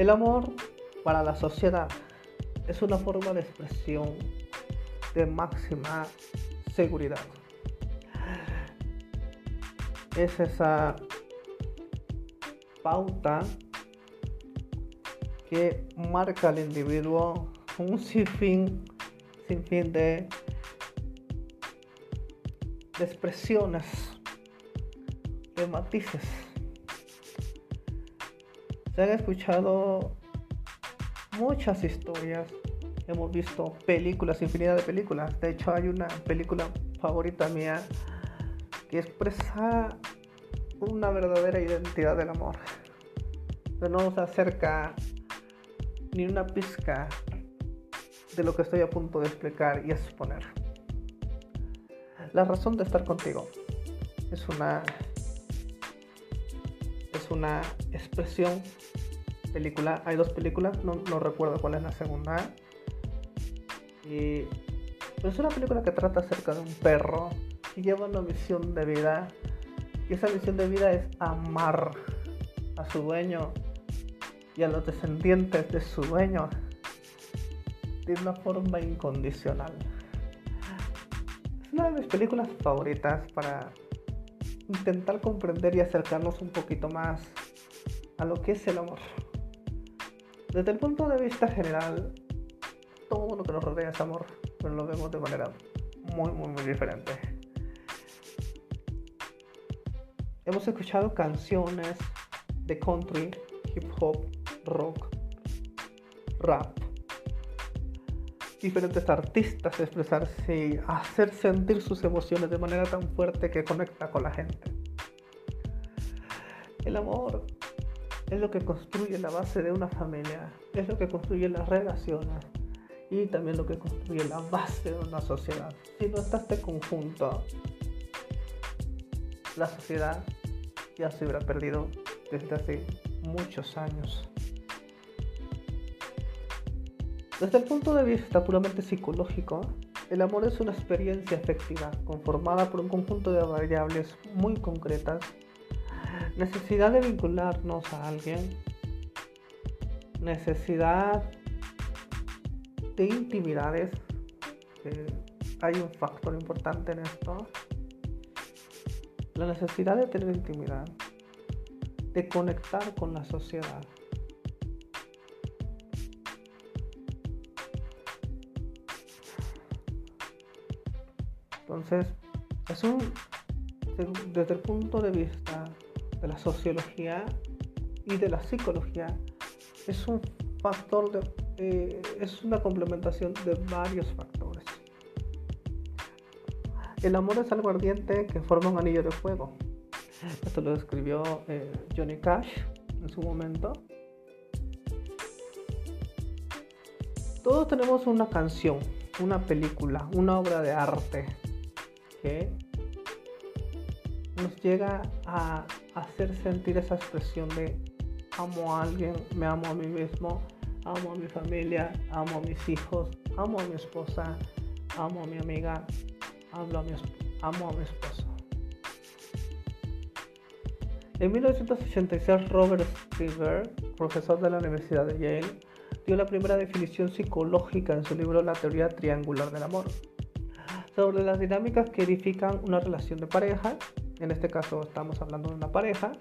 El amor para la sociedad es una forma de expresión de máxima seguridad. Es esa pauta que marca al individuo un sinfín, sinfín de, de expresiones, de matices. Se han escuchado muchas historias, hemos visto películas, infinidad de películas. De hecho, hay una película favorita mía que expresa una verdadera identidad del amor. Pero no se acerca ni una pizca de lo que estoy a punto de explicar y exponer. La razón de estar contigo es una es una expresión película. Hay dos películas, no, recuerdo cuál es la segunda. Y es una película que trata acerca de un perro que lleva una misión de vida. Y esa misión de vida es amar a su dueño y a los descendientes de su dueño de una forma incondicional. Es una de mis películas favoritas para intentar comprender y acercarnos un poquito más a lo que es el amor. Desde el punto de vista general, todo lo que nos rodea es amor, pero lo vemos de manera muy, muy, muy diferente. Hemos escuchado canciones de country, hip hop, rock, rap, diferentes artistas expresarse y hacer sentir sus emociones de manera tan fuerte que conecta con la gente. El amor es lo que construye la base de una familia, es lo que construye las relaciones y también lo que construye la base de una sociedad. Si no está este conjunto, la sociedad ya se hubiera perdido desde hace muchos años. Desde el punto de vista puramente psicológico, el amor es una experiencia afectiva conformada por un conjunto de variables muy concretas. Necesidad de vincularnos a alguien, necesidad de intimidades, hay un factor importante en esto, la necesidad de tener intimidad, de conectar con la sociedad. Entonces, es un, desde el punto de vista de la sociología y de la psicología, es un factor de, eh, es una complementación de varios factores. El amor es algo ardiente que forma un anillo de fuego. Esto lo describió eh, Johnny Cash en su momento. Todos tenemos una canción, una película, una obra de arte que nos llega a hacer sentir esa expresión de amo a alguien, me amo a mí mismo, amo a mi familia, amo a mis hijos, amo a mi esposa, amo a mi amiga, amo a mi, esposo. En 1986 Robert Silver, profesor de la Universidad de Yale, dio la primera definición psicológica en su libro La teoría triangular del amor sobre las dinámicas que edifican una relación de pareja, en este caso estamos hablando de una pareja,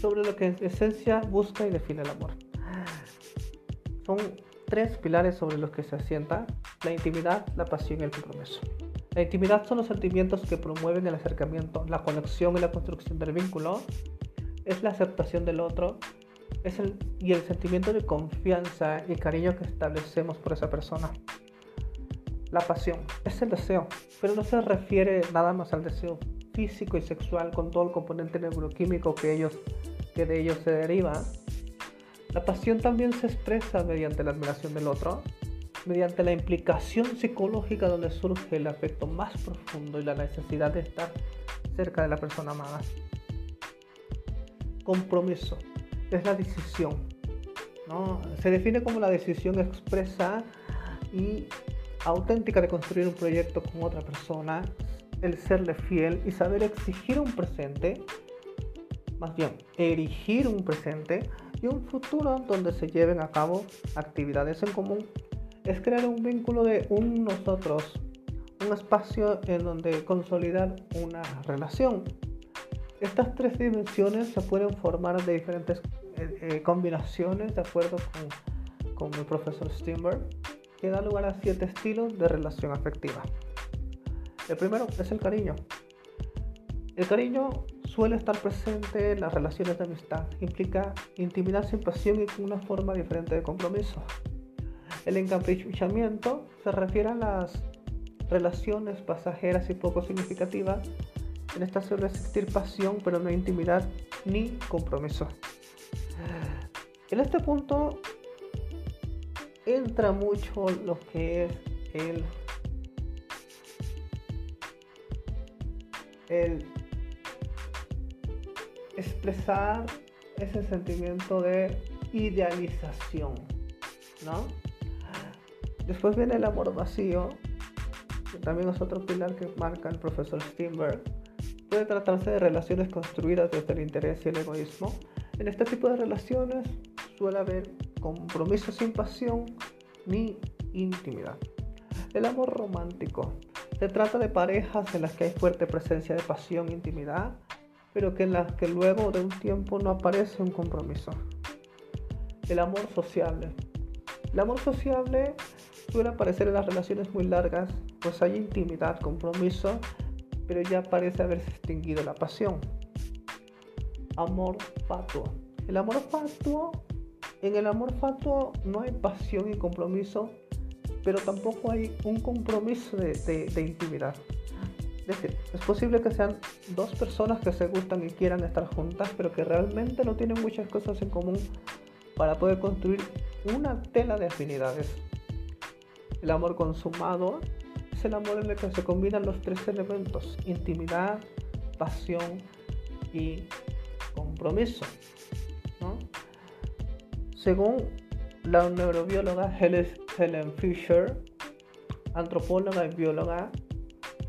sobre lo que en esencia busca y define el amor. Son tres pilares sobre los que se asienta la intimidad, la pasión y el compromiso. La intimidad son los sentimientos que promueven el acercamiento, la conexión y la construcción del vínculo. Es la aceptación del otro es el, y el sentimiento de confianza y cariño que establecemos por esa persona. La pasión es el deseo, pero no se refiere nada más al deseo físico y sexual con todo el componente neuroquímico que, ellos, que de ellos se deriva. La pasión también se expresa mediante la admiración del otro, mediante la implicación psicológica donde surge el afecto más profundo y la necesidad de estar cerca de la persona amada. Compromiso es la decisión. ¿no? Se define como la decisión expresa y auténtica de construir un proyecto con otra persona, el serle fiel y saber exigir un presente, más bien erigir un presente y un futuro donde se lleven a cabo actividades en común es crear un vínculo de un nosotros, un espacio en donde consolidar una relación. Estas tres dimensiones se pueden formar de diferentes eh, eh, combinaciones de acuerdo con, el profesor Steinberg, que da lugar a siete estilos de relación afectiva. El primero es el cariño. El cariño suele estar presente en las relaciones de amistad. Implica intimidad sin pasión y con una forma diferente de compromiso. El encaprichamiento se refiere a las relaciones pasajeras y poco significativas. En esta suele existir pasión, pero no intimidad ni compromiso. En este punto entra mucho lo que es el, el expresar ese sentimiento de idealización, ¿no? Después viene el amor vacío, que también es otro pilar que marca el profesor Steinberg. Puede tratarse de relaciones construidas desde el interés y el egoísmo. En este tipo de relaciones suele haber compromiso sin pasión ni intimidad. El amor romántico. Se trata de parejas en las que hay fuerte presencia de pasión e intimidad, pero que en las que luego de un tiempo no aparece un compromiso. El amor sociable. El amor sociable suele aparecer en las relaciones muy largas, pues hay intimidad, compromiso, pero ya parece haberse extinguido la pasión. Amor fatuo. El amor fatuo, en el amor fatuo no hay pasión y compromiso, pero tampoco hay un compromiso de, de intimidad. Es decir, es posible que sean dos personas que se gustan y quieran estar juntas, pero que realmente no tienen muchas cosas en común para poder construir una tela de afinidades. El amor consumado es el amor en el que se combinan los tres elementos, intimidad, pasión y compromiso. Según la neurobióloga Helen Fisher, antropóloga y bióloga,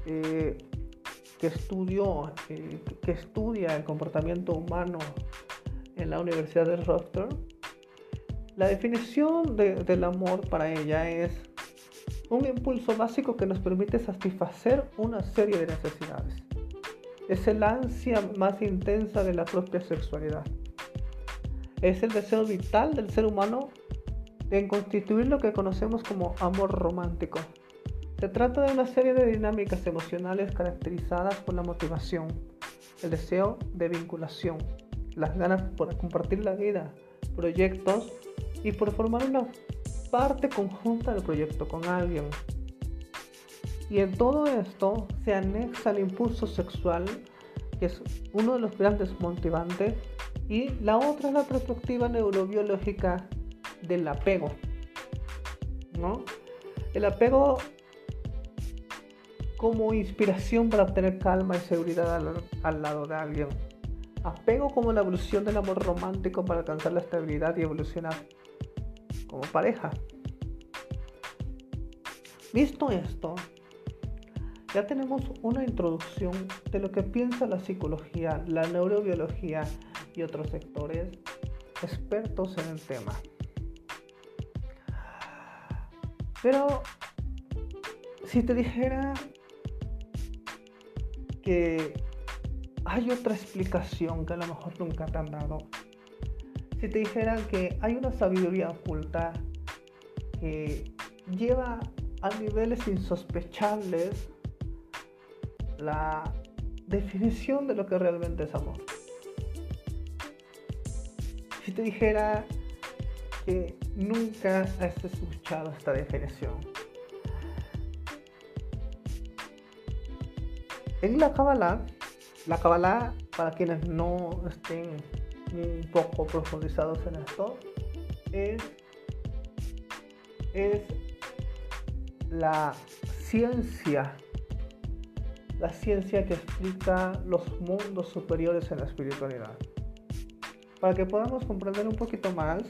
eh, que, estudió, eh, que estudia el comportamiento humano en la Universidad de Rochester, la definición del amor para ella es un impulso básico que nos permite satisfacer una serie de necesidades. Es el ansia más intensa de la propia sexualidad. Es el deseo vital del ser humano en constituir lo que conocemos como amor romántico, se trata de una serie de dinámicas emocionales caracterizadas por la motivación, el deseo de vinculación, las ganas por compartir la vida, proyectos y por formar una parte conjunta del proyecto con alguien. Y en todo esto se anexa el impulso sexual, que es uno de los grandes motivantes, y la otra es la perspectiva neurobiológica del apego. ¿no? El apego como inspiración para obtener calma y seguridad al, lado de alguien. Apego como la evolución del amor romántico para alcanzar la estabilidad y evolucionar como pareja. Visto esto, ya tenemos una introducción de lo que piensa la psicología, la neurobiología y otros sectores expertos en el tema. Pero si te dijera hay otra explicación que a lo mejor nunca te han dado. Si te dijeran que hay una sabiduría oculta que lleva a niveles insospechables la definición de lo que realmente es amor. Si te dijera que nunca has escuchado esta definición, En la Kabbalah, la Kabbalah, para quienes no estén un poco profundizados en esto, es, es la ciencia, la ciencia que explica los mundos superiores en la espiritualidad. Para que podamos comprender un poquito más,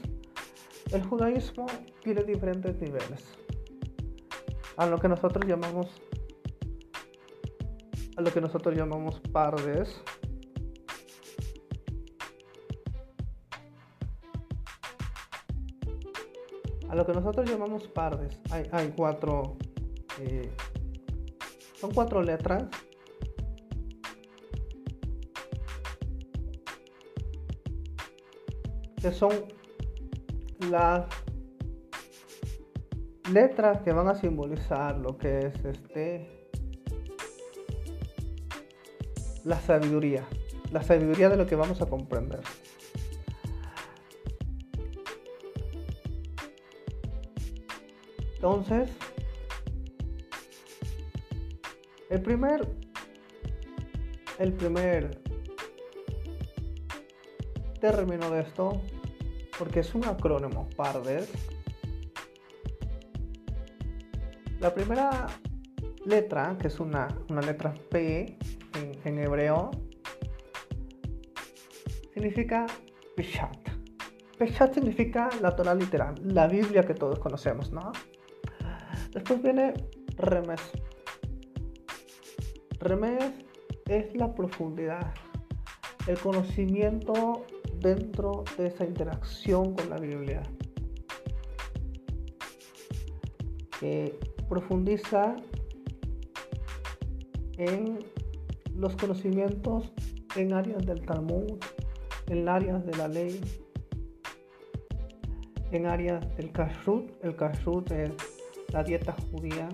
el judaísmo tiene diferentes niveles, a lo que nosotros llamamos lo que nosotros llamamos pardes. a lo que nosotros llamamos pardes. Hay, hay cuatro, eh, son cuatro letras. que son las letras que van a simbolizar lo que es este la sabiduría, la sabiduría de lo que vamos a comprender. Entonces, el primer, el primer término de esto, porque es un acrónimo, PARDES. La primera letra, que es una, letra P en, en hebreo, significa Peshat. Peshat significa la Torah literal, la Biblia que todos conocemos, ¿no? Después viene remes. Remes es la profundidad, el conocimiento dentro de esa interacción con la Biblia. Que profundiza en los conocimientos en áreas del Talmud, en áreas de la ley, en áreas del kashrut. El kashrut es la dieta judía.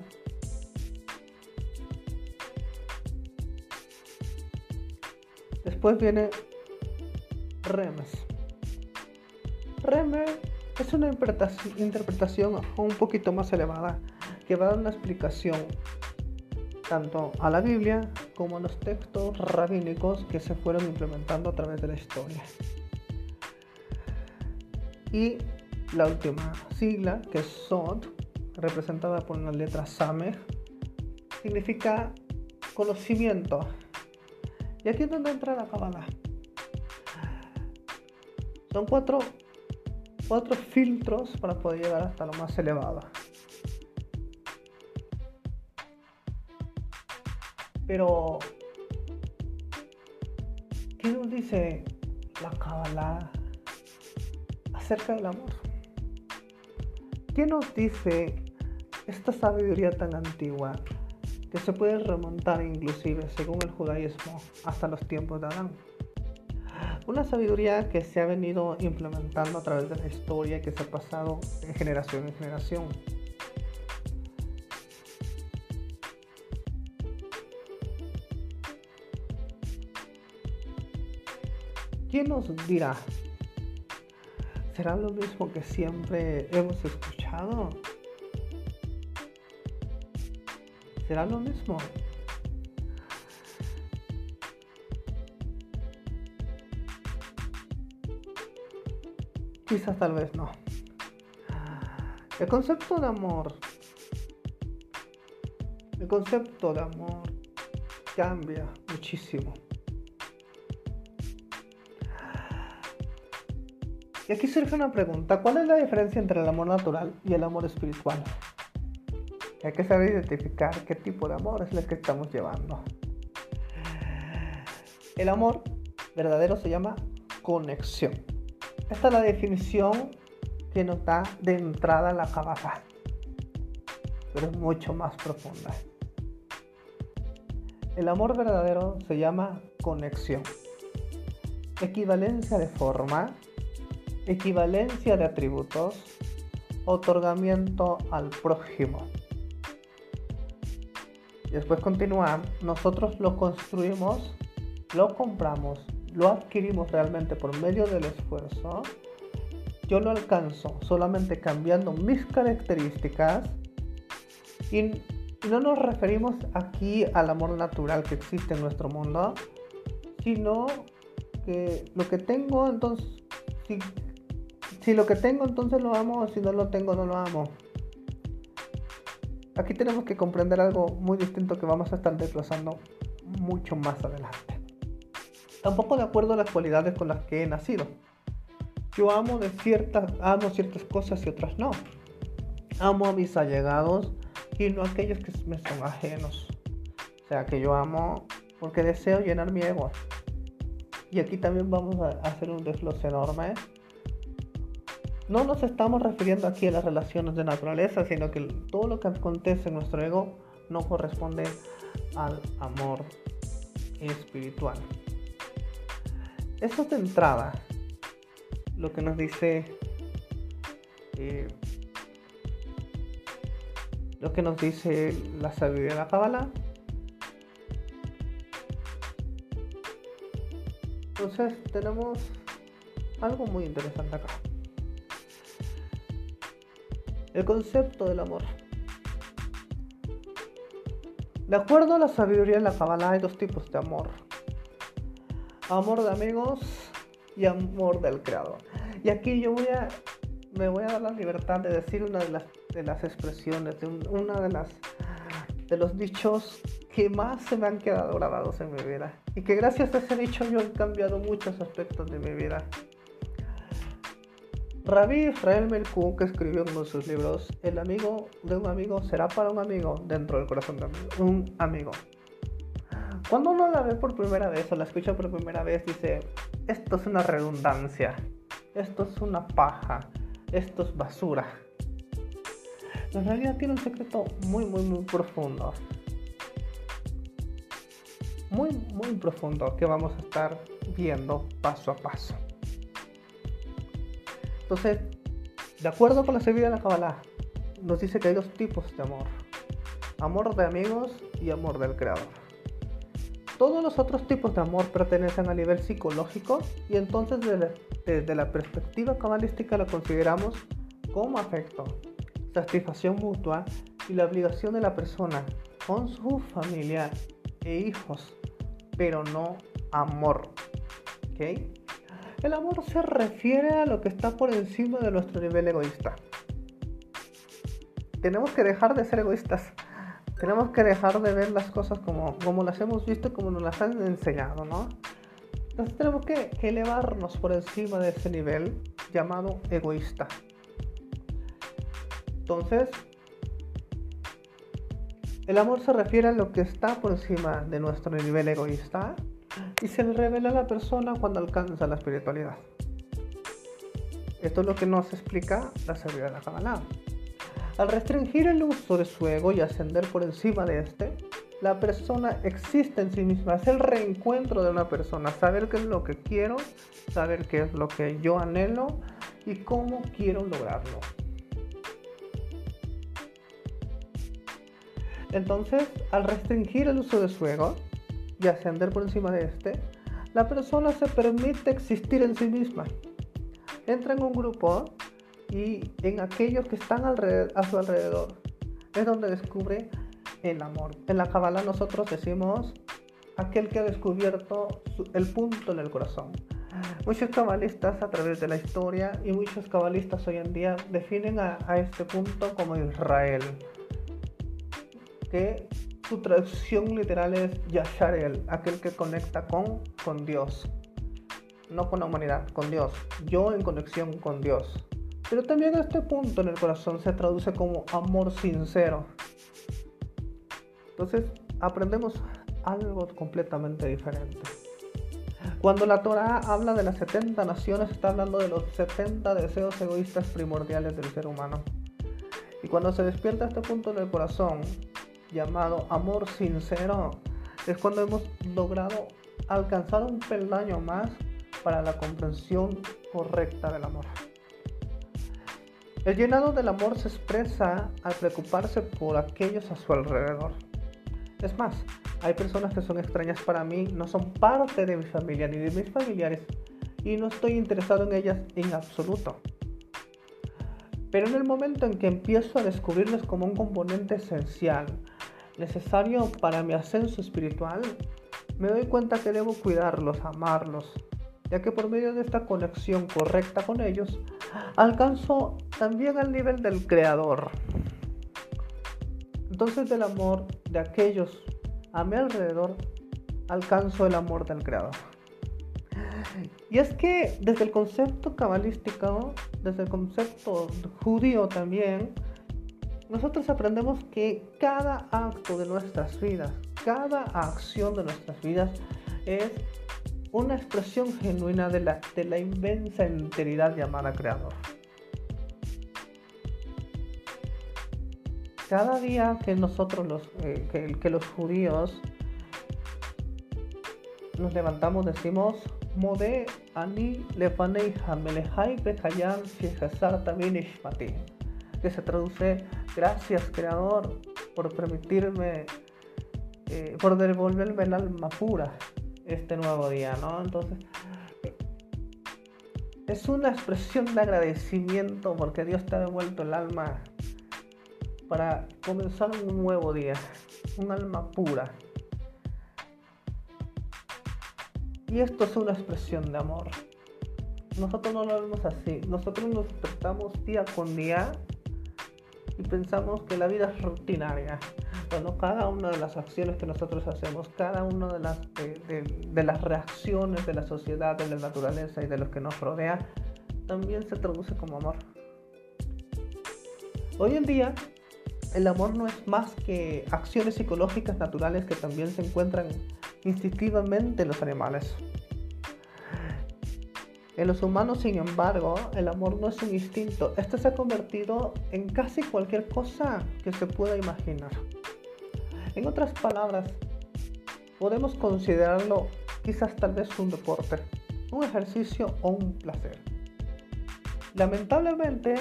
Después viene Remes. Remes es una interpretación un poquito más elevada que va a dar una explicación tanto a la Biblia como a los textos rabínicos que se fueron implementando a través de la historia. Y la última sigla, que es SOT, representada por una letra Same, significa conocimiento. Y aquí es donde entra la Kabbalah. Son cuatro, cuatro filtros para poder llegar hasta lo más elevado. Pero, ¿qué nos dice la Kabbalah acerca del amor? ¿Qué nos dice esta sabiduría tan antigua que se puede remontar inclusive, según el judaísmo, hasta los tiempos de Adán. Una sabiduría que se ha venido implementando a través de la historia que se ha pasado de generación en generación. ¿Quién nos dirá? ¿Será lo mismo que siempre hemos escuchado? será lo mismo. Quizás tal vez no. El concepto de amor, el concepto de amor cambia muchísimo. Y aquí surge una pregunta, ¿cuál es la diferencia entre el amor natural y el amor espiritual? Hay que saber identificar qué tipo de amor es el que estamos llevando. El amor verdadero se llama conexión. Esta es la definición que nos da de entrada la cabeza, pero es mucho más profunda. El amor verdadero se llama conexión. Equivalencia de forma, equivalencia de atributos, otorgamiento al prójimo después continúa, nosotros lo construimos, lo compramos, lo adquirimos realmente por medio del esfuerzo. Yo lo alcanzo solamente cambiando mis características y no nos referimos aquí al amor natural que existe en nuestro mundo, sino que lo que tengo, entonces, si, lo que tengo, entonces lo amo, si no lo tengo, no lo amo. Aquí tenemos que comprender algo muy distinto que vamos a estar desglosando mucho más adelante. Tampoco de acuerdo a las cualidades con las que he nacido. Yo amo de ciertas, amo ciertas cosas y otras no. Amo a mis allegados y no a aquellos que me son ajenos. O sea que yo amo porque deseo llenar mi ego. Y aquí también vamos a hacer un desglose enorme no nos estamos refiriendo aquí a las relaciones de naturaleza, sino que todo lo que acontece en nuestro ego no corresponde al amor espiritual. Eso de entrada, lo que nos dice eh, lo que nos dice la sabiduría de la Kabbalah. Entonces tenemos algo muy interesante acá. El concepto del amor. De acuerdo a la sabiduría de la Kabbalah hay dos tipos de amor. Amor de amigos y amor del creador. Y aquí yo voy a me voy a dar la libertad de decir una de las, de las expresiones, de una de las de los dichos que más se me han quedado grabados en mi vida. Y que gracias a ese dicho yo he cambiado muchos aspectos de mi vida. Rabbi Israel Melku, que escribió uno de sus libros, el amigo de un amigo será para un amigo dentro del corazón de un amigo. Cuando uno la ve por primera vez o la escucha por primera vez, dice, esto es una redundancia, esto es una paja, esto es basura. En realidad tiene un secreto muy, muy, muy profundo. Muy, muy profundo que vamos a estar viendo paso a paso. Entonces, de acuerdo con la sabiduría de la Kabbalah, nos dice que hay dos tipos de amor. Amor de amigos y amor del creador. Todos los otros tipos de amor pertenecen a nivel psicológico y entonces desde, la perspectiva cabalística lo consideramos como afecto, satisfacción mutua y la obligación de la persona con su familia e hijos, pero no amor. El amor se refiere a lo que está por encima de nuestro nivel egoísta. Tenemos que dejar de ser egoístas tenemos que dejar de ver las cosas como, como las hemos visto, como nos las han enseñado, ¿no? Entonces tenemos que, elevarnos por encima de ese nivel llamado egoísta. Entonces, el amor se refiere a lo que está por encima de nuestro nivel egoísta y se le revela a la persona cuando alcanza la espiritualidad. Esto es lo que nos explica la sabiduría de la Kabbalah. Al restringir el uso de su ego y ascender por encima de este, la persona existe en sí misma. Es el reencuentro de una persona. Saber qué es lo que quiero, saber qué es lo que yo anhelo y cómo quiero lograrlo. Entonces, al restringir el uso de su ego y ascender por encima de este, la persona se permite existir en sí misma. Entra en un grupo y en aquellos que están a su alrededor. Es donde descubre el amor. En la Kabbalah nosotros decimos aquel que ha descubierto el punto en el corazón. Muchos cabalistas a través de la historia y muchos cabalistas hoy en día definen a, este punto como Israel, que su traducción literal es Yasharel, aquel que conecta con, con Dios, no con la humanidad, con Dios, yo en conexión con Dios. Pero también este punto en el corazón se traduce como amor sincero. Entonces aprendemos algo completamente diferente. Cuando la Torah habla de las 70 naciones, está hablando de los 70 deseos egoístas primordiales del ser humano. Y cuando se despierta este punto en el corazón, llamado amor sincero, es cuando hemos logrado alcanzar un peldaño más para la comprensión correcta del amor. El llenado del amor se expresa al preocuparse por aquellos a su alrededor. Es más, hay personas que son extrañas para mí, no son parte de mi familia ni de mis familiares y no estoy interesado en ellas en absoluto. Pero en el momento en que empiezo a descubrirles como un componente esencial, necesario para mi ascenso espiritual, me doy cuenta que debo cuidarlos, amarlos, ya que por medio de esta conexión correcta con ellos, alcanzo también al nivel del creador. Entonces del amor de aquellos a mi alrededor, alcanzo el amor del creador. Y es que desde el concepto cabalístico, desde el concepto judío también, nosotros aprendemos que cada acto de nuestras vidas, cada acción de nuestras vidas es una expresión genuina de la, de la inmensa enteridad llamada creador. Cada día que nosotros los, eh, que, los judíos nos levantamos, decimos, Mode ani lefanei hamelehai bechayam también ishmati, que se traduce, gracias creador por permitirme, eh, por devolverme el alma pura, este nuevo día no entonces es una expresión de agradecimiento porque Dios te ha devuelto el alma para comenzar un nuevo día, un alma pura. Y esto es una expresión de amor. Nosotros no lo vemos así. Nosotros nos despertamos día con día y pensamos que la vida es rutinaria. Bueno, cada una de las acciones que nosotros hacemos, cada una de las, de, las reacciones de la sociedad, de la naturaleza y de los que nos rodea, también se traduce como amor. Hoy en día, el amor no es más que acciones psicológicas naturales que también se encuentran instintivamente en los animales. En los humanos, sin embargo, el amor no es un instinto. Este se ha convertido en casi cualquier cosa que se pueda imaginar. En otras palabras, podemos considerarlo quizás tal vez un deporte, un ejercicio o un placer. Lamentablemente,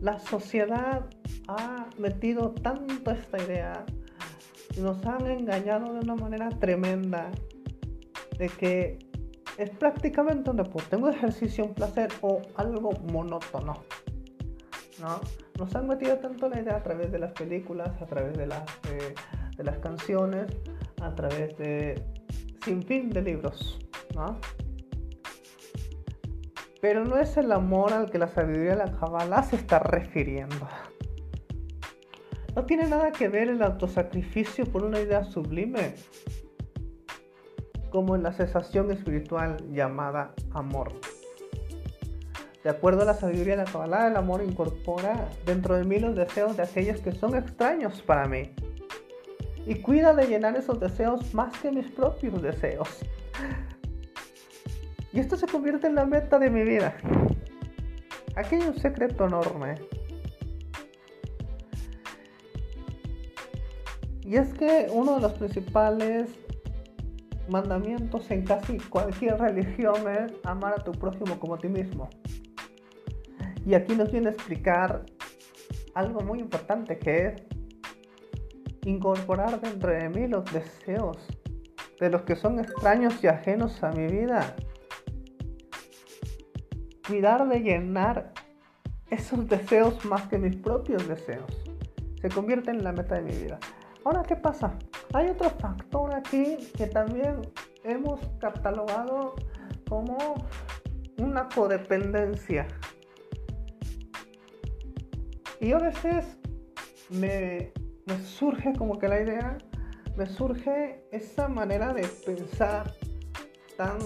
la sociedad ha metido tanto esta idea y nos han engañado de una manera tremenda de que es prácticamente un deporte, un ejercicio, un placer o algo monótono. ¿no? Nos han metido tanto la idea a través de las películas, a través de las, eh, de las canciones, a través de sin fin de libros. ¿no? Pero no es el amor al que la sabiduría de la Kabbalah se está refiriendo. No tiene nada que ver el autosacrificio por una idea sublime como en la sensación espiritual llamada amor. De acuerdo a la sabiduría de la Kabbalah, el amor incorpora dentro de mí los deseos de aquellos que son extraños para mí. Y cuida de llenar esos deseos más que mis propios deseos. Y esto se convierte en la meta de mi vida. Aquí hay un secreto enorme. Y es que uno de los principales mandamientos en casi cualquier religión es amar a tu prójimo como a ti mismo. Y aquí nos viene a explicar algo muy importante que es incorporar dentro de mí los deseos de los que son extraños y ajenos a mi vida. Cuidar de llenar esos deseos más que mis propios deseos. Se convierte en la meta de mi vida. Ahora, ¿qué pasa? Hay otro factor aquí que también hemos catalogado como una codependencia. Y a veces me, me, surge como que la idea, me surge esa manera de pensar tan,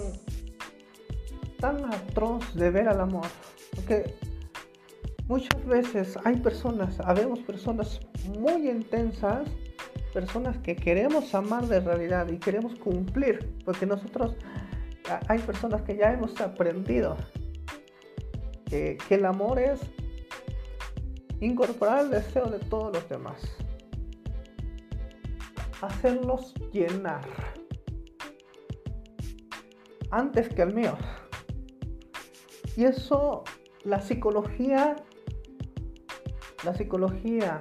tan atroz de ver al amor. Porque muchas veces hay personas, habemos personas muy intensas personas que queremos amar de realidad y queremos cumplir, porque nosotros hay personas que ya hemos aprendido que, el amor es incorporar el deseo de todos los demás, hacerlos llenar antes que el mío. Y eso, la psicología, la psicología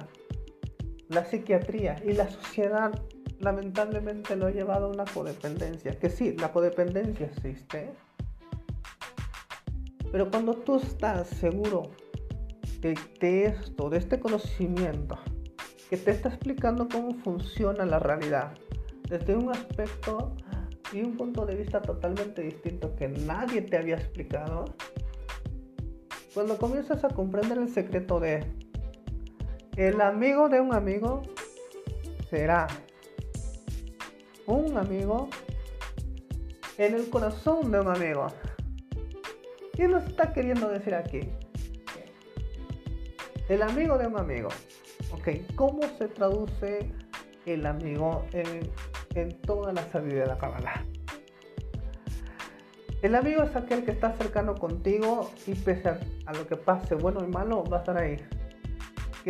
la psiquiatría y la sociedad lamentablemente lo ha llevado a una codependencia. Que sí, la codependencia existe. Pero cuando tú estás seguro de, esto, de este conocimiento, que te está explicando cómo funciona la realidad, desde un aspecto y un punto de vista totalmente distinto que nadie te había explicado, cuando comienzas a comprender el secreto de el amigo de un amigo será un amigo en el corazón de un amigo. ¿Qué nos está queriendo decir aquí? El amigo de un amigo. Ok, ¿cómo se traduce el amigo en, en toda la sabiduría de la cámara? El amigo es aquel que está cercano contigo y pese a, a lo que pase, bueno y malo, va a estar ahí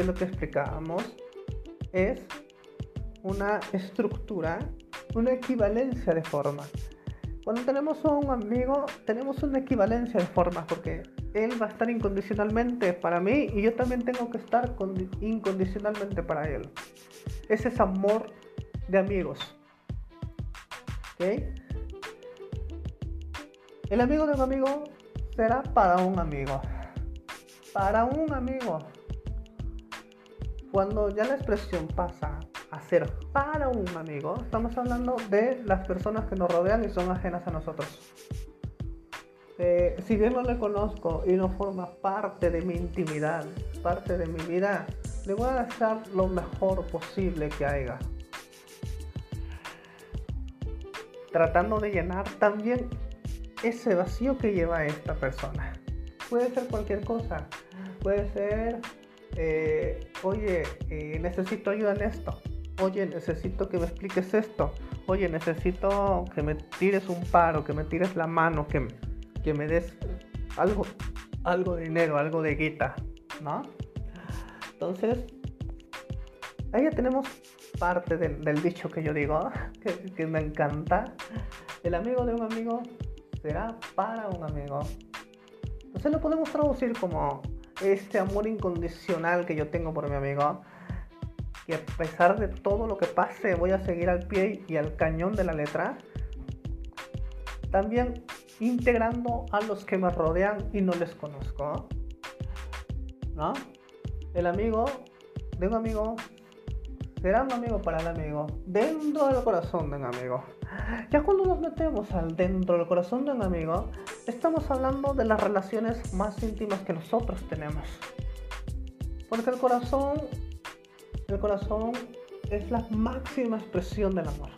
lo que explicábamos, es una estructura, una equivalencia de formas. Cuando tenemos a un amigo, tenemos una equivalencia de formas porque él va a estar incondicionalmente para mí y yo también tengo que estar incondicionalmente para él. Ese es amor de amigos. ¿Ok? El amigo de un amigo será para un amigo. Para un amigo. Cuando ya la expresión pasa hacer para un amigo, estamos hablando de las personas que nos rodean y son ajenas a nosotros. Eh, si bien no le conozco y no forma parte de mi intimidad, parte de mi vida, le voy a hacer lo mejor posible que haya. Tratando de llenar también ese vacío que lleva esta persona. Puede ser cualquier cosa. Puede ser, eh, oye, eh, necesito ayuda en esto oye, necesito que me expliques esto, oye, necesito que me tires un paro, que me tires la mano, que, que me des algo, algo de dinero, algo de guita, ¿no? Entonces, ahí ya tenemos parte del, dicho que yo digo, que, que me encanta. El amigo de un amigo será para un amigo. Entonces lo podemos traducir como este amor incondicional que yo tengo por mi amigo y a pesar de todo lo que pase voy a seguir al pie y al cañón de la letra. También integrando a los que me rodean y no les conozco. ¿No? El amigo de un amigo será un amigo para el amigo, dentro del corazón de un amigo. Ya cuando nos metemos al dentro del corazón de un amigo, estamos hablando de las relaciones más íntimas que nosotros tenemos. Porque el corazón el corazón es la máxima expresión del amor.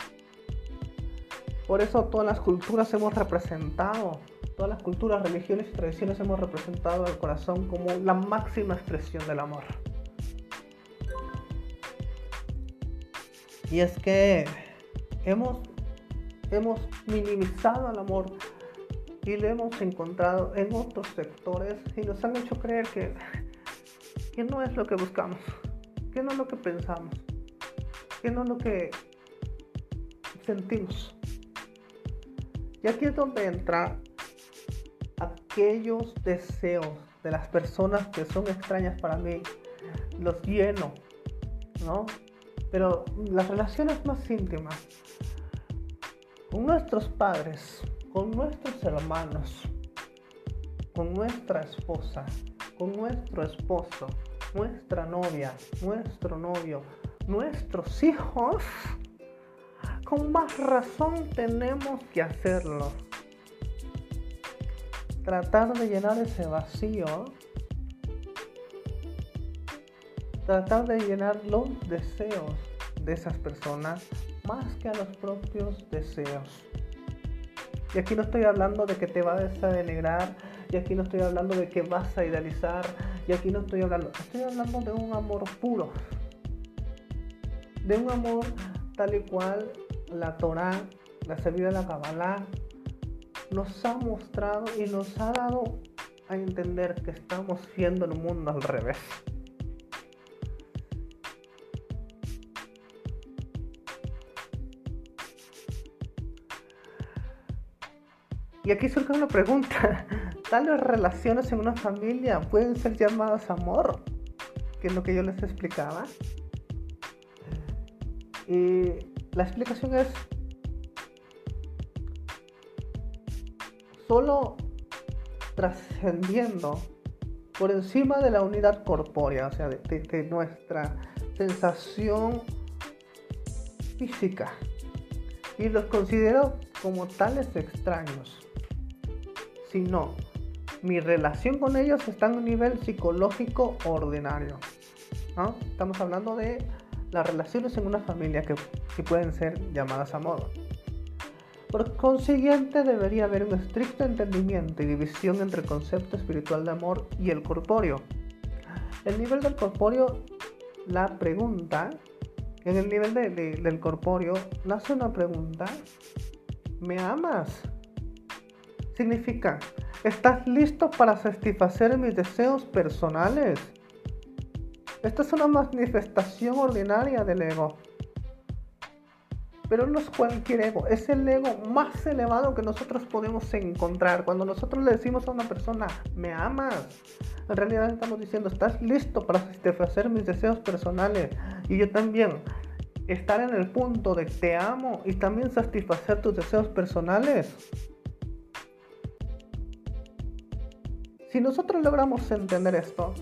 Por eso todas las culturas hemos representado, todas las culturas, religiones y tradiciones hemos representado al corazón como la máxima expresión del amor. Y es que hemos, hemos minimizado el amor y lo hemos encontrado en otros sectores y nos han hecho creer que, que no es lo que buscamos que no es lo que pensamos, que no es lo que sentimos. Y aquí es donde entra aquellos deseos de las personas que son extrañas para mí, los lleno, ¿no? Pero las relaciones más íntimas, con nuestros padres, con nuestros hermanos, con nuestra esposa, con nuestro esposo, nuestra novia, nuestro novio, nuestros hijos, con más razón tenemos que hacerlo. Tratar de llenar ese vacío. Tratar de llenar los deseos de esas personas más que a los propios deseos. Y aquí no estoy hablando de que te vas a denigrar, y aquí no estoy hablando de que vas a idealizar, y aquí no estoy hablando, estoy hablando de un amor puro. De un amor tal y cual la Torah, la salida de la Kabbalah, nos ha mostrado y nos ha dado a entender que estamos viendo el mundo al revés. Y aquí surge una pregunta tales relaciones en una familia pueden ser llamadas amor, que es lo que yo les explicaba. Y la explicación es solo trascendiendo por encima de la unidad corpórea, o sea, de, nuestra sensación física. Y los considero como tales extraños, sino mi relación con ellos está en un nivel psicológico ordinario. Estamos hablando de las relaciones en una familia que, que pueden ser llamadas amor. Por consiguiente, debería haber un estricto entendimiento y división entre el concepto espiritual de amor y el corpóreo. El nivel del corpóreo, la pregunta, en el nivel del corpóreo, nace una pregunta, ¿me amas? Significa, ¿Estás listo para satisfacer mis deseos personales? Esta es una manifestación ordinaria del ego. Pero no es cualquier ego, es el ego más elevado que nosotros podemos encontrar. Cuando nosotros le decimos a una persona, me amas, en realidad estamos diciendo, estás listo para satisfacer mis deseos personales. Y yo también, estar en el punto de te amo y también satisfacer tus deseos personales. Si nosotros logramos entender esto,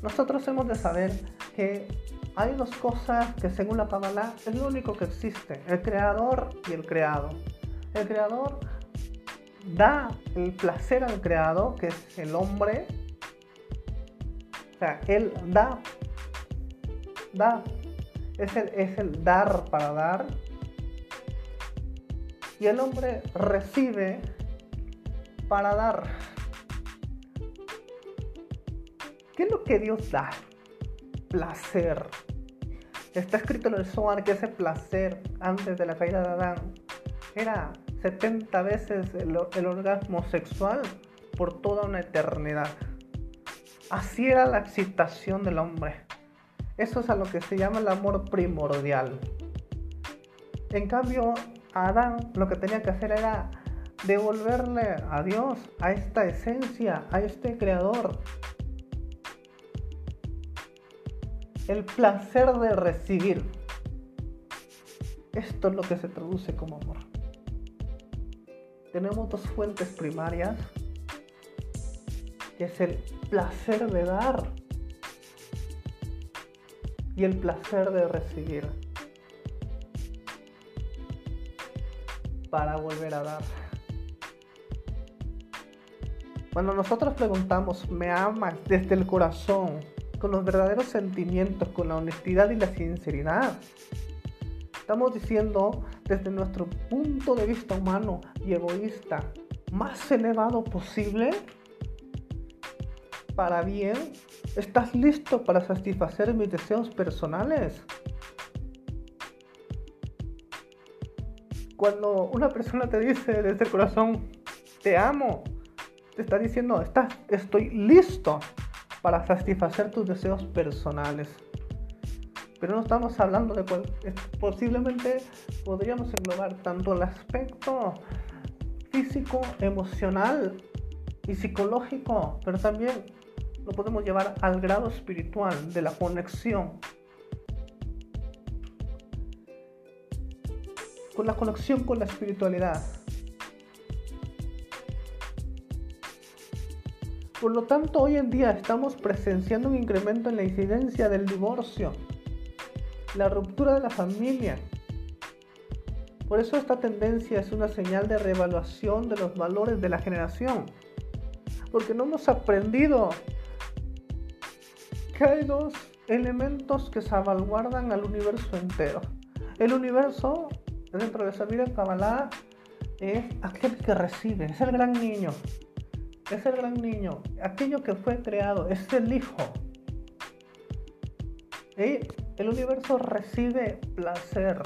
nosotros hemos de saber que hay dos cosas que según la Kabbalah es lo único que existe, el creador y el creado. El creador da el placer al creado, que es el hombre. O sea, él da, da, es el, es el dar para dar. Y el hombre recibe para dar. ¿Qué es lo que Dios da? Placer. Está escrito en el Zohar que ese placer antes de la caída de Adán era 70 veces el, orgasmo sexual por toda una eternidad. Así era la excitación del hombre. Eso es a lo que se llama el amor primordial. En cambio, Adán lo que tenía que hacer era devolverle a Dios, a esta esencia, a este creador, el placer de recibir. Esto es lo que se traduce como amor. Tenemos dos fuentes primarias, que es el placer de dar y el placer de recibir para volver a dar. Cuando nosotros preguntamos, ¿me amas desde el corazón? Con los verdaderos sentimientos, con la honestidad y la sinceridad. Estamos diciendo desde nuestro punto de vista humano y egoísta más elevado posible para bien. ¿Estás listo para satisfacer mis deseos personales? Cuando una persona te dice desde el corazón, te amo, te está diciendo, estás, estoy listo para satisfacer tus deseos personales. Pero no estamos hablando de cual, posiblemente podríamos englobar tanto el aspecto físico, emocional y psicológico, pero también lo podemos llevar al grado espiritual de la conexión. Con la conexión con la espiritualidad. Por lo tanto, hoy en día estamos presenciando un incremento en la incidencia del divorcio, la ruptura de la familia. Por eso esta tendencia es una señal de reevaluación de los valores de la generación, porque no hemos aprendido que hay dos elementos que salvaguardan al universo entero. El universo, dentro de esa vida Kabbalah, es aquel que recibe, es el gran niño, es el gran niño, aquello que fue creado, es el hijo. Y el universo recibe placer,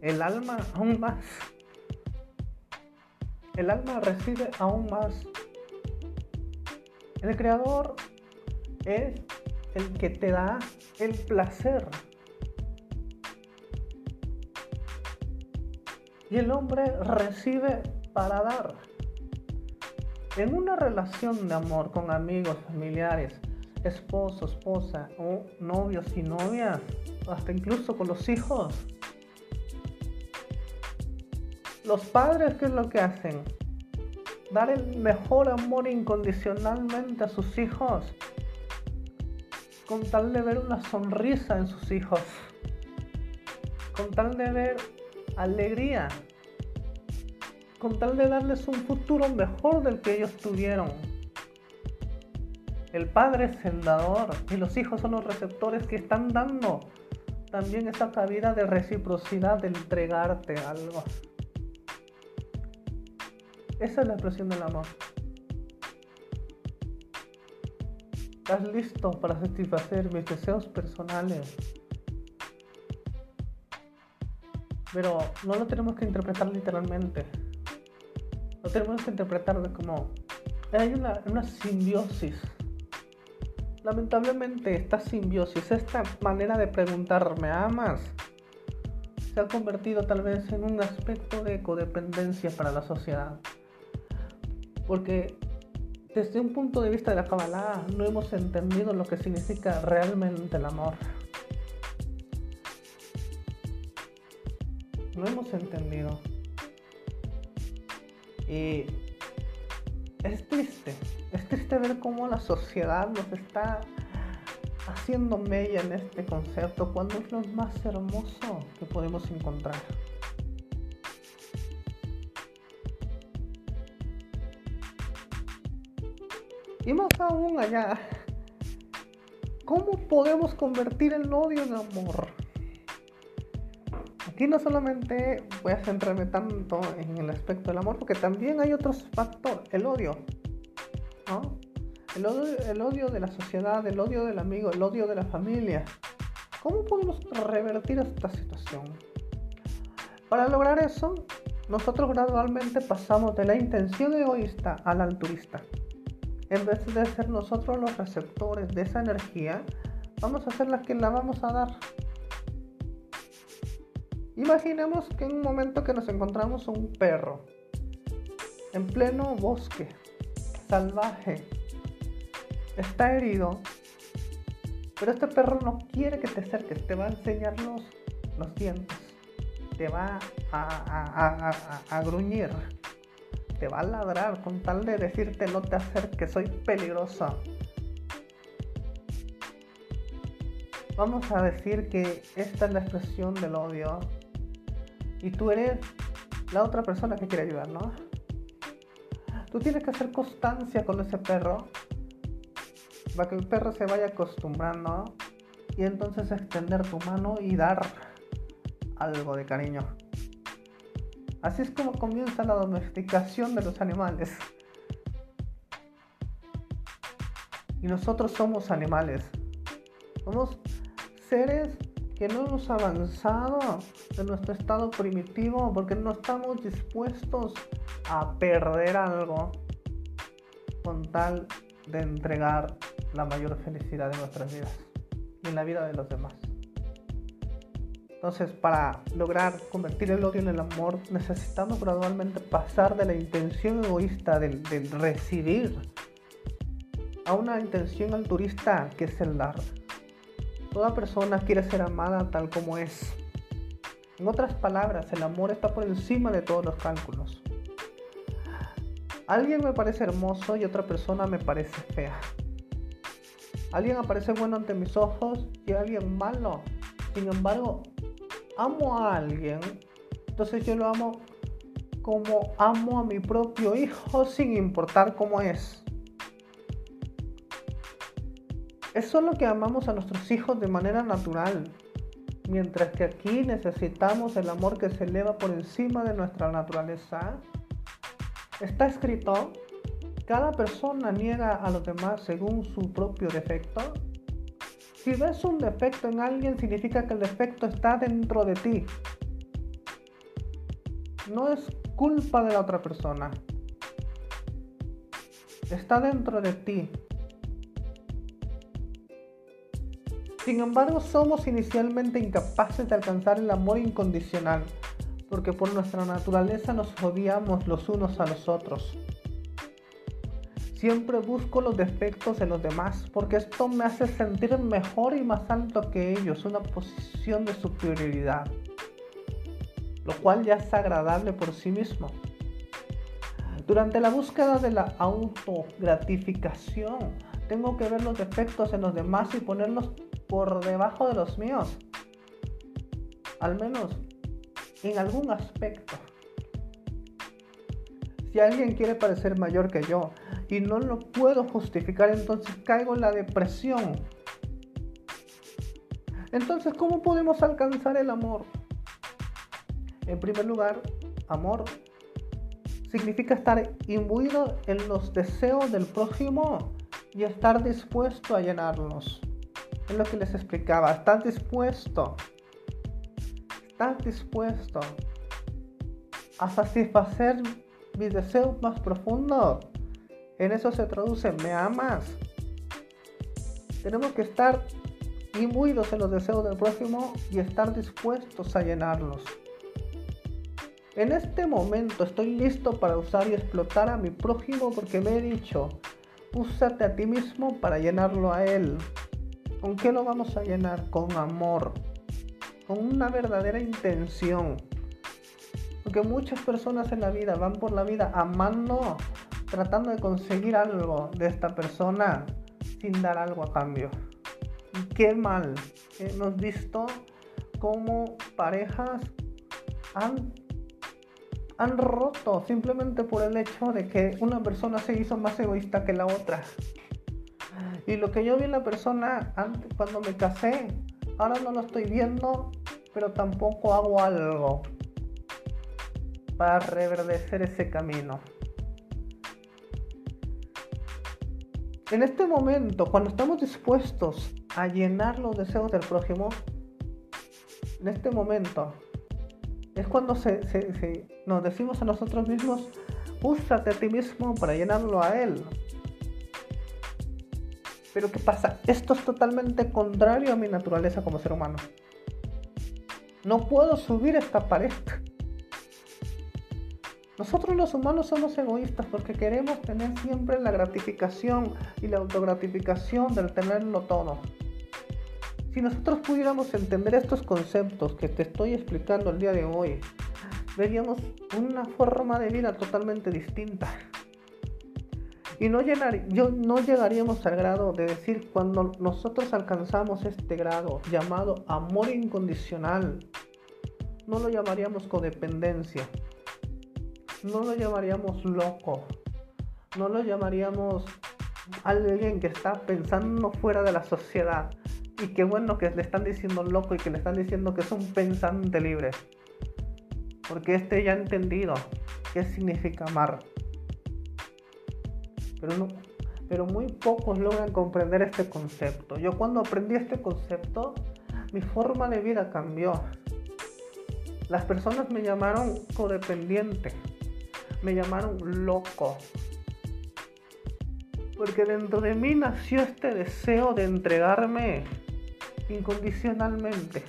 el alma aún más. El alma recibe aún más. El creador es el que te da el placer. Y el hombre recibe para dar. En una relación de amor con amigos, familiares, esposo, esposa o novios y novias, hasta incluso con los hijos. Los padres, ¿qué es lo que hacen? Dar el mejor amor incondicionalmente a sus hijos, con tal de ver una sonrisa en sus hijos, con tal de ver alegría con tal de darles un futuro mejor del que ellos tuvieron. El padre es el dador y los hijos son los receptores que están dando también esa cabida de reciprocidad, de entregarte algo. Esa es la expresión del amor. ¿Estás listo para satisfacer mis deseos personales? Pero no lo tenemos que interpretar literalmente lo tenemos que interpretar como hay una, una simbiosis lamentablemente esta simbiosis, esta manera de preguntar ¿me amas? se ha convertido tal vez en un aspecto de codependencia para la sociedad. Porque desde un punto de vista de la Kabbalah no hemos entendido lo que significa realmente el amor. No hemos entendido. Y es triste, es triste ver cómo la sociedad nos está haciendo mella en este concepto cuando es lo más hermoso que podemos encontrar. Y más aún allá, ¿cómo podemos convertir el odio en amor? Aquí no solamente voy a centrarme tanto en el aspecto del amor, porque también hay otros factores, el odio. El odio, el odio de la sociedad, el odio del amigo, el odio de la familia. ¿Cómo podemos revertir esta situación? Para lograr eso, nosotros gradualmente pasamos de la intención egoísta a la altruista. En vez de ser nosotros los receptores de esa energía, vamos a ser las que la vamos a dar. Imaginemos que en un momento que nos encontramos un perro en pleno bosque, salvaje, está herido, pero este perro no quiere que te acerques, te va a enseñar los, dientes, te va a gruñir te va a ladrar con tal de decirte no te acerques, soy peligrosa. Vamos a decir que esta es la expresión del odio y tú eres la otra persona que quiere ayudar, ¿no? Tú tienes que hacer constancia con ese perro para que el perro se vaya acostumbrando y entonces extender tu mano y dar algo de cariño. Así es como comienza la domesticación de los animales. Y nosotros somos animales. Somos seres que no hemos avanzado de nuestro estado primitivo porque no estamos dispuestos a perder algo con tal de entregar la mayor felicidad de nuestras vidas y en la vida de los demás. Entonces, para lograr convertir el odio en el amor, necesitamos gradualmente pasar de la intención egoísta del, recibir a una intención altruista que es el dar. Toda persona quiere ser amada tal como es. En otras palabras, el amor está por encima de todos los cálculos. Alguien me parece hermoso y otra persona me parece fea. Alguien aparece bueno ante mis ojos y alguien malo. Sin embargo, amo a alguien, entonces yo lo amo como amo a mi propio hijo sin importar cómo es. Es solo que amamos a nuestros hijos de manera natural, mientras que aquí necesitamos el amor que se eleva por encima de nuestra naturaleza. Está escrito, cada persona niega a los demás según su propio defecto si ves un defecto en alguien, significa que el defecto está dentro de ti. No es culpa de la otra persona. Está dentro de ti. Sin embargo, somos inicialmente incapaces de alcanzar el amor incondicional, porque por nuestra naturaleza nos odiamos los unos a los otros. Siempre busco los defectos de los demás porque esto me hace sentir mejor y más alto que ellos, una posición de superioridad, lo cual ya es agradable por sí mismo. Durante la búsqueda de la autogratificación, tengo que ver los defectos en los demás y ponerlos por debajo de los míos, al menos en algún aspecto. Si alguien quiere parecer mayor que yo, y no lo puedo justificar, entonces caigo en la depresión. Entonces, ¿cómo podemos alcanzar el amor? En primer lugar, amor significa estar imbuido en los deseos del prójimo y estar dispuesto a llenarlos. Es lo que les explicaba, estar dispuesto, estar dispuesto a satisfacer mis deseos más profundos en eso se traduce, me amas. Tenemos que estar imbuidos en los deseos del prójimo y estar dispuestos a llenarlos. En este momento estoy listo para usar y explotar a mi prójimo porque me he dicho, úsate a ti mismo para llenarlo a él. ¿Con qué lo vamos a llenar? Con amor, con una verdadera intención. Porque muchas personas en la vida van por la vida amando, tratando de conseguir algo de esta persona sin dar algo a cambio. Qué mal. Hemos visto cómo parejas han han roto simplemente por el hecho de que una persona se hizo más egoísta que la otra. Y lo que yo vi en la persona antes, cuando me casé, ahora no lo estoy viendo, pero tampoco hago algo para reverdecer ese camino. En este momento, cuando estamos dispuestos a llenar los deseos del prójimo, en este momento es cuando nos decimos a nosotros mismos, úsate a ti mismo para llenarlo a Él. Pero ¿qué pasa? Esto es totalmente contrario a mi naturaleza como ser humano. No puedo subir esta pared. Nosotros los humanos somos egoístas porque queremos tener siempre la gratificación y la autogratificación del tenerlo todo. Si nosotros pudiéramos entender estos conceptos que te estoy explicando el día de hoy, veríamos una forma de vida totalmente distinta. Y no, llenar, yo, no llegaríamos al grado de decir cuando nosotros alcanzamos este grado llamado amor incondicional, no lo llamaríamos codependencia, no lo llamaríamos loco, no lo llamaríamos alguien que está pensando fuera de la sociedad, y qué bueno que le están diciendo loco y que le están diciendo que es un pensante libre. Porque este ya ha entendido qué significa amar. Pero, no, pero muy pocos logran comprender este concepto. Yo cuando aprendí este concepto, mi forma de vida cambió. Las personas me llamaron codependiente, me llamaron loco. Porque dentro de mí nació este deseo de entregarme incondicionalmente.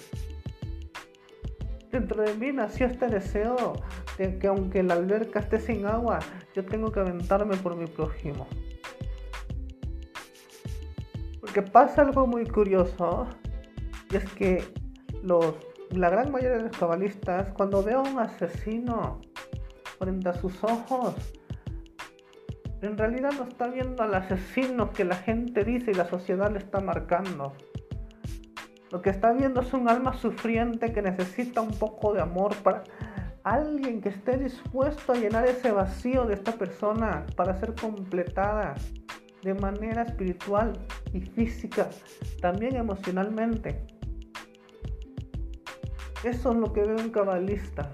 Dentro de mí nació este deseo que aunque la alberca esté sin agua, yo tengo que aventarme por mi prójimo. Porque pasa algo muy curioso, y es que los, la gran mayoría de los cabalistas, cuando veo a un asesino frente a sus ojos, en realidad no está viendo al asesino que la gente dice y la sociedad le está marcando lo que está viendo es un alma sufriente que necesita un poco de amor para alguien que esté dispuesto a llenar ese vacío de esta persona para ser completada de manera espiritual y física, también emocionalmente. Eso es lo que ve un cabalista.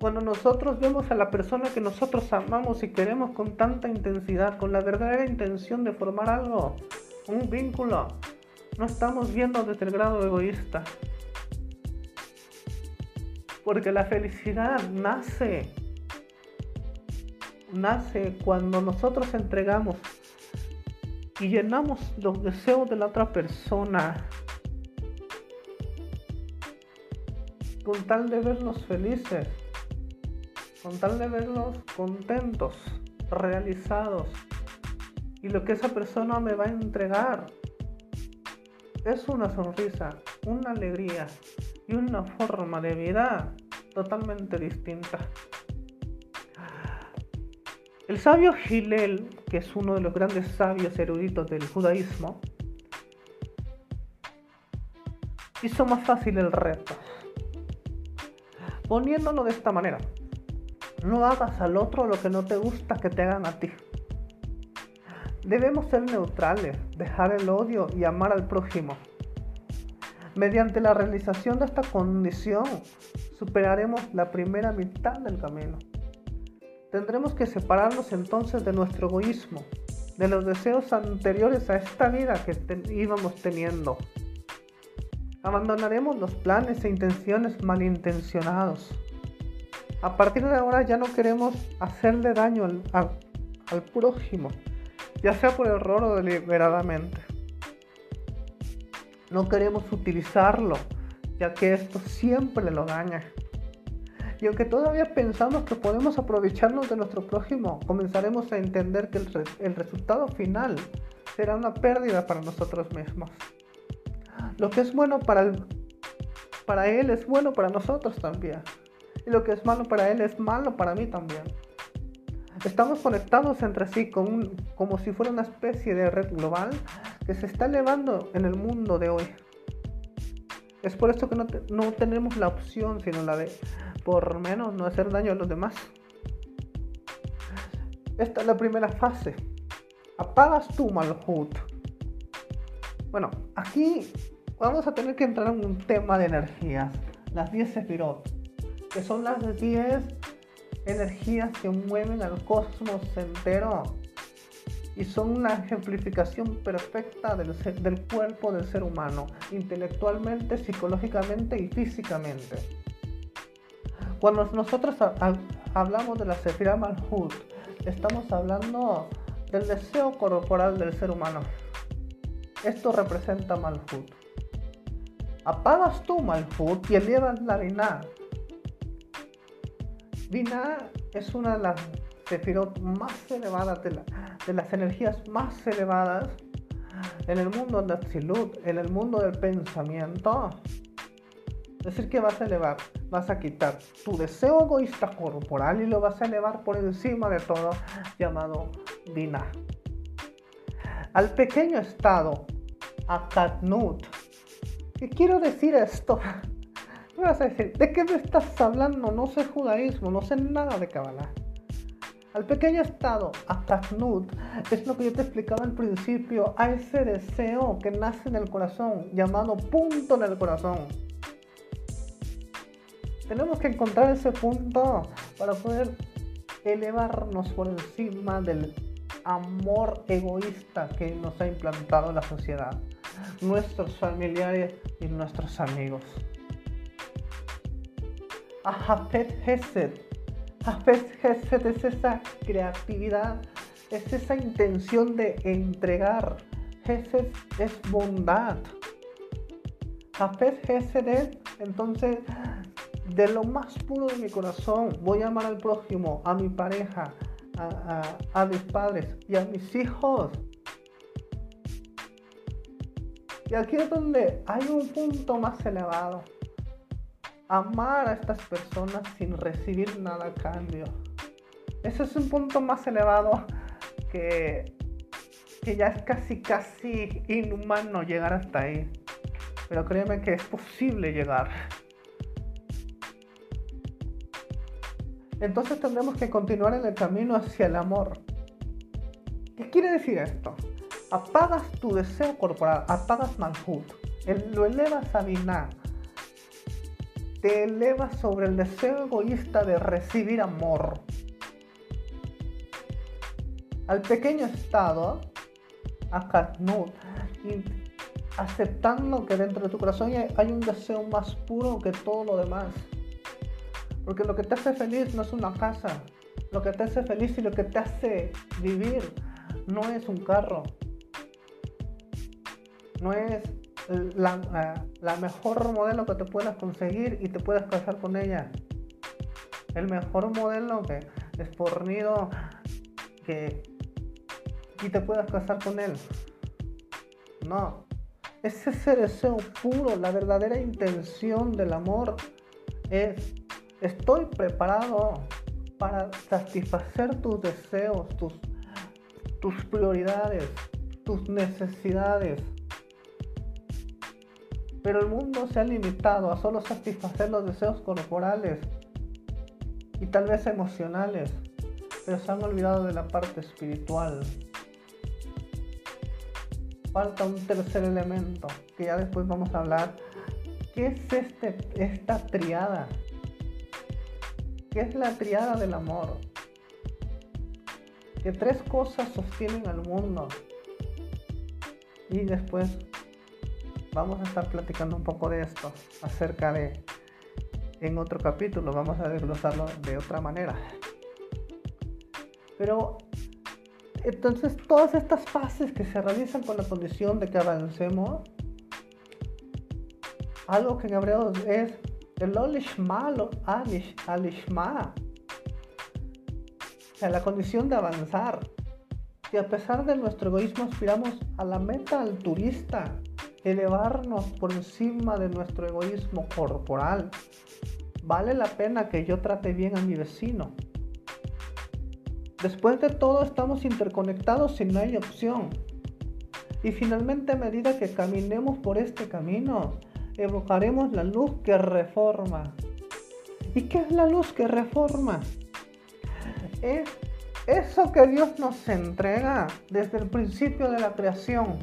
Cuando nosotros vemos a la persona que nosotros amamos y queremos con tanta intensidad, con la verdadera intención de formar algo, un vínculo. No estamos viendo desde el grado egoísta. Porque la felicidad nace, nace cuando nosotros entregamos y llenamos los deseos de la otra persona con tal de verlos felices, con tal de verlos contentos, realizados y lo que esa persona me va a entregar es una sonrisa, una alegría y una forma de vida totalmente distinta. El sabio Gilel, que es uno de los grandes sabios eruditos del judaísmo, hizo más fácil el reto, poniéndolo de esta manera. No hagas al otro lo que no te gusta que te hagan a ti. Debemos ser neutrales, dejar el odio y amar al prójimo. Mediante la realización de esta condición, superaremos la primera mitad del camino. Tendremos que separarnos entonces de nuestro egoísmo, de los deseos anteriores a esta vida que íbamos teniendo. Abandonaremos los planes e intenciones malintencionados. A partir de ahora ya no queremos hacerle daño al, al prójimo, ya sea por error o deliberadamente. No queremos utilizarlo, ya que esto siempre lo daña. Y aunque todavía pensamos que podemos aprovecharnos de nuestro prójimo, comenzaremos a entender que el, resultado final será una pérdida para nosotros mismos. Lo que es bueno para, para él es bueno para nosotros también. Y lo que es malo para él es malo para mí también. Estamos conectados entre sí como si fuera una especie de red global que se está elevando en el mundo de hoy. Es por esto que no, no tenemos la opción, sino la de por menos no hacer daño a los demás. Esta es la primera fase. Apagas tu malhut. Bueno, aquí vamos a tener que entrar en un tema de energías. Las 10 Sefirot, que son las 10 energías que mueven al cosmos entero y son una ejemplificación perfecta del, del cuerpo del ser humano, intelectualmente, psicológicamente y físicamente. Cuando nosotros hablamos de la Sefirah Malhut, estamos hablando del deseo corporal del ser humano. Esto representa Malhut. Apagas tu Malhut y elevas la Binah. Binah es una de las Sefirot más elevadas, de, las energías más elevadas en el mundo de Atzilut, en el mundo del pensamiento. Es decir, que vas a elevar, vas a quitar tu deseo egoísta corporal y lo vas a elevar por encima de todo, llamado Dina. Al pequeño estado, a Katnut. ¿Qué quiero decir esto? Me vas a decir, ¿de qué me estás hablando? No sé judaísmo, no sé nada de Kabbalah. Al pequeño estado, a Katnut, es lo que yo te explicaba al principio, a ese deseo que nace en el corazón, llamado punto en el corazón tenemos que encontrar ese punto para poder elevarnos por encima del amor egoísta que nos ha implantado la sociedad, nuestros familiares y nuestros amigos. Ahafet Hesed. Ahafet Hesed es esa creatividad, es esa intención de entregar. Hesed es bondad. Hafet Hesed es entonces de lo más puro de mi corazón, voy a amar al prójimo, a mi pareja, a, mis padres y a mis hijos. Y aquí es donde hay un punto más elevado. Amar a estas personas sin recibir nada a cambio. Ese es un punto más elevado que, que ya es casi, casi inhumano llegar hasta ahí. Pero créeme que es posible llegar. entonces tendremos que continuar en el camino hacia el amor. ¿Qué quiere decir esto? Apagas tu deseo corporal, apagas Malhut, lo elevas a Binah, te elevas sobre el deseo egoísta de recibir amor. Al pequeño estado, a Katnut, aceptando que dentro de tu corazón hay un deseo más puro que todo lo demás. Porque lo que te hace feliz no es una casa. Lo que te hace feliz y lo que te hace vivir no es un carro. No es la, mejor modelo que te puedas conseguir y te puedas casar con ella. El mejor modelo que es fornido que y te puedas casar con él. No. Es ese deseo puro, la verdadera intención del amor es Estoy preparado para satisfacer tus deseos, tus, tus prioridades, tus necesidades. Pero el mundo se ha limitado a solo satisfacer los deseos corporales y tal vez emocionales, pero se han olvidado de la parte espiritual. Falta un tercer elemento que ya después vamos a hablar. ¿Qué es este, esta triada? ¿Qué es la triada del amor? Que tres cosas sostienen al mundo. Y después vamos a estar platicando un poco de esto, acerca de, en otro capítulo, vamos a desglosarlo de otra manera. Pero Entonces, todas estas fases que se realizan con la condición de que avancemos, algo que en hebreo es el olishma, alishma, o sea, la condición de avanzar. Y a pesar de nuestro egoísmo aspiramos a la meta turista elevarnos por encima de nuestro egoísmo corporal. Vale la pena que yo trate bien a mi vecino. Después de todo estamos interconectados y no hay opción. Y finalmente a medida que caminemos por este camino, evocaremos la luz que reforma. ¿Y qué es la luz que reforma? Es eso que Dios nos entrega desde el principio de la creación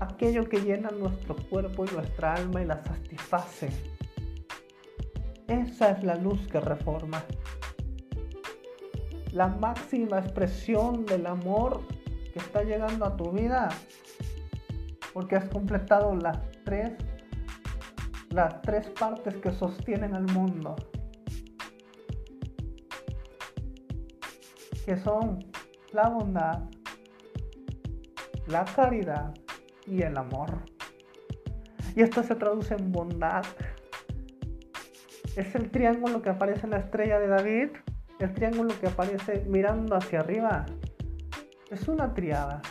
aquello que llena nuestro cuerpo y nuestra alma y la satisface. Esa es la luz que reforma. La máxima expresión del amor que está llegando a tu vida porque has completado las tres las tres partes que sostienen al mundo. Que son la bondad, la caridad y el amor. Y esto se traduce en bondad. Es el triángulo que aparece en la estrella de David, el triángulo que aparece mirando hacia arriba. Es una triada.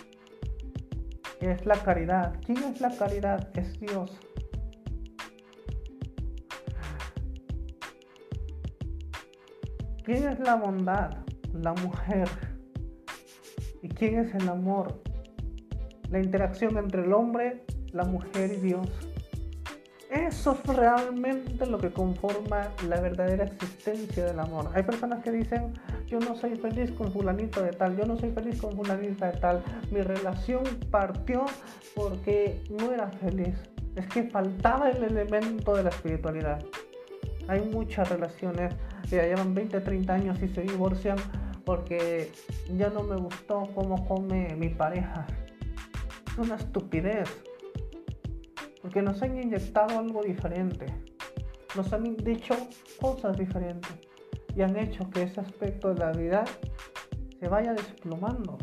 Es la caridad. ¿Quién es la caridad? Es Dios. ¿Quién es la bondad? La mujer. ¿Y quién es el amor? La interacción entre el hombre, la mujer y Dios. Eso es realmente lo que conforma la verdadera existencia del amor. Hay personas que dicen, yo no soy feliz con fulanito de tal, yo no soy feliz con fulanita de tal, mi relación partió porque no era feliz. Es que faltaba el elemento de la espiritualidad. Hay muchas relaciones que ya llevan 20, 30 años y se divorcian porque ya no me gustó cómo come mi pareja una estupidez. Porque nos han inyectado algo diferente. Nos han dicho cosas diferentes. Y han hecho que ese aspecto de la vida se vaya desplomando.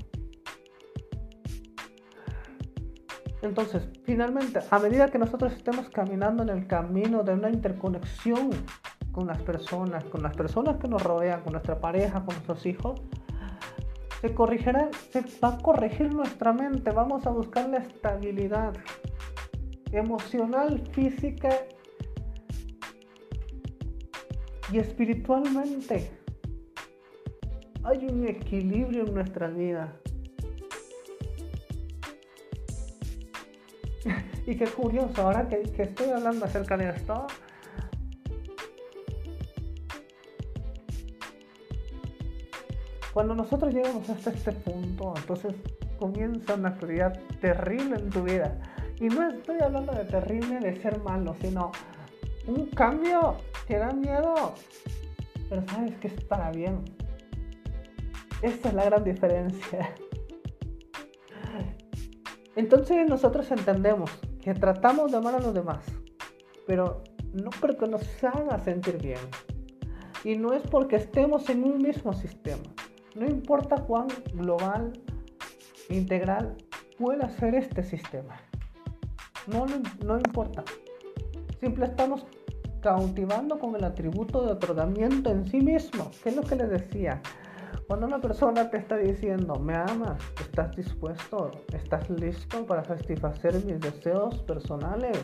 Entonces, finalmente, a medida que nosotros estemos caminando en el camino de una interconexión con las personas, con las personas que nos rodean, con nuestra pareja, con nuestros hijos, se corrigirá, se va a corregir nuestra mente, vamos a buscar la estabilidad emocional, física y espiritualmente. Hay un equilibrio en nuestra vida. y qué curioso, ahora que estoy hablando acerca de esto, Cuando nosotros llegamos hasta este punto, entonces comienza una actividad terrible en tu vida. Y no estoy hablando de terrible de ser malo, sino un cambio que da miedo, pero sabes que es para bien. Esa es la gran diferencia. Entonces nosotros entendemos que tratamos de amar a los demás, pero no porque nos haga sentir bien. Y no es porque estemos en un mismo sistema. No importa cuán global, integral pueda ser este sistema. No, no importa. Simple estamos cautivando con el atributo de otorgamiento en sí mismo. ¿Qué es lo que les decía? Cuando una persona te está diciendo, me amas, estás dispuesto, estás listo para satisfacer mis deseos personales.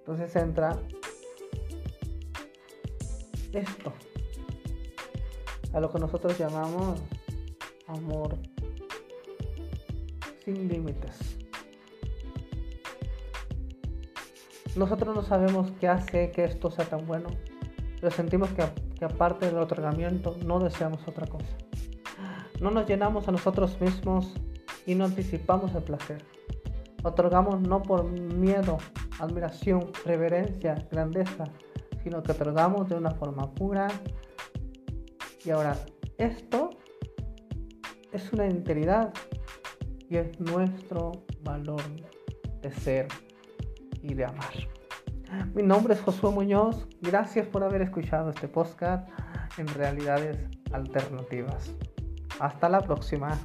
Entonces entra esto, a lo que nosotros llamamos amor sin límites. Nosotros no sabemos qué hace que esto sea tan bueno, pero sentimos que, que aparte del otorgamiento no deseamos otra cosa. No nos llenamos a nosotros mismos y no anticipamos el placer. Otorgamos no por miedo, admiración, reverencia, grandeza, sino que otorgamos de una forma pura. Y ahora, esto es una integridad y es nuestro valor de ser y de amar. Mi nombre es Josué Muñoz. Gracias por haber escuchado este podcast en realidades alternativas. Hasta la próxima.